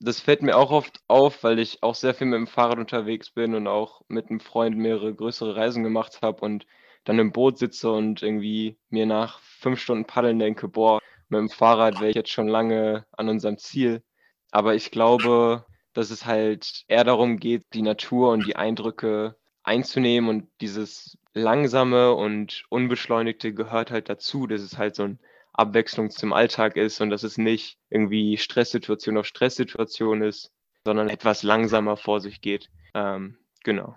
Das fällt mir auch oft auf, weil ich auch sehr viel mit dem Fahrrad unterwegs bin und auch mit 'nem Freund mehrere größere Reisen gemacht habe und dann im Boot sitze und irgendwie mir nach 5 Stunden Paddeln denke: „Boah, mit'm Fahrrad wäre ich jetzt schon lange an unserem Ziel.“ Aber ich glaube, dass es halt eher darum geht, die Natur und die Eindrücke einzunehmen und dieses Langsame und Unbeschleunigte gehört halt dazu, dass es halt so 'n Abwechslung zum Alltag ist und dass es nicht irgendwie Stresssituation auf Stresssituation ist, sondern etwas langsamer vor sich geht. Ähm, genau.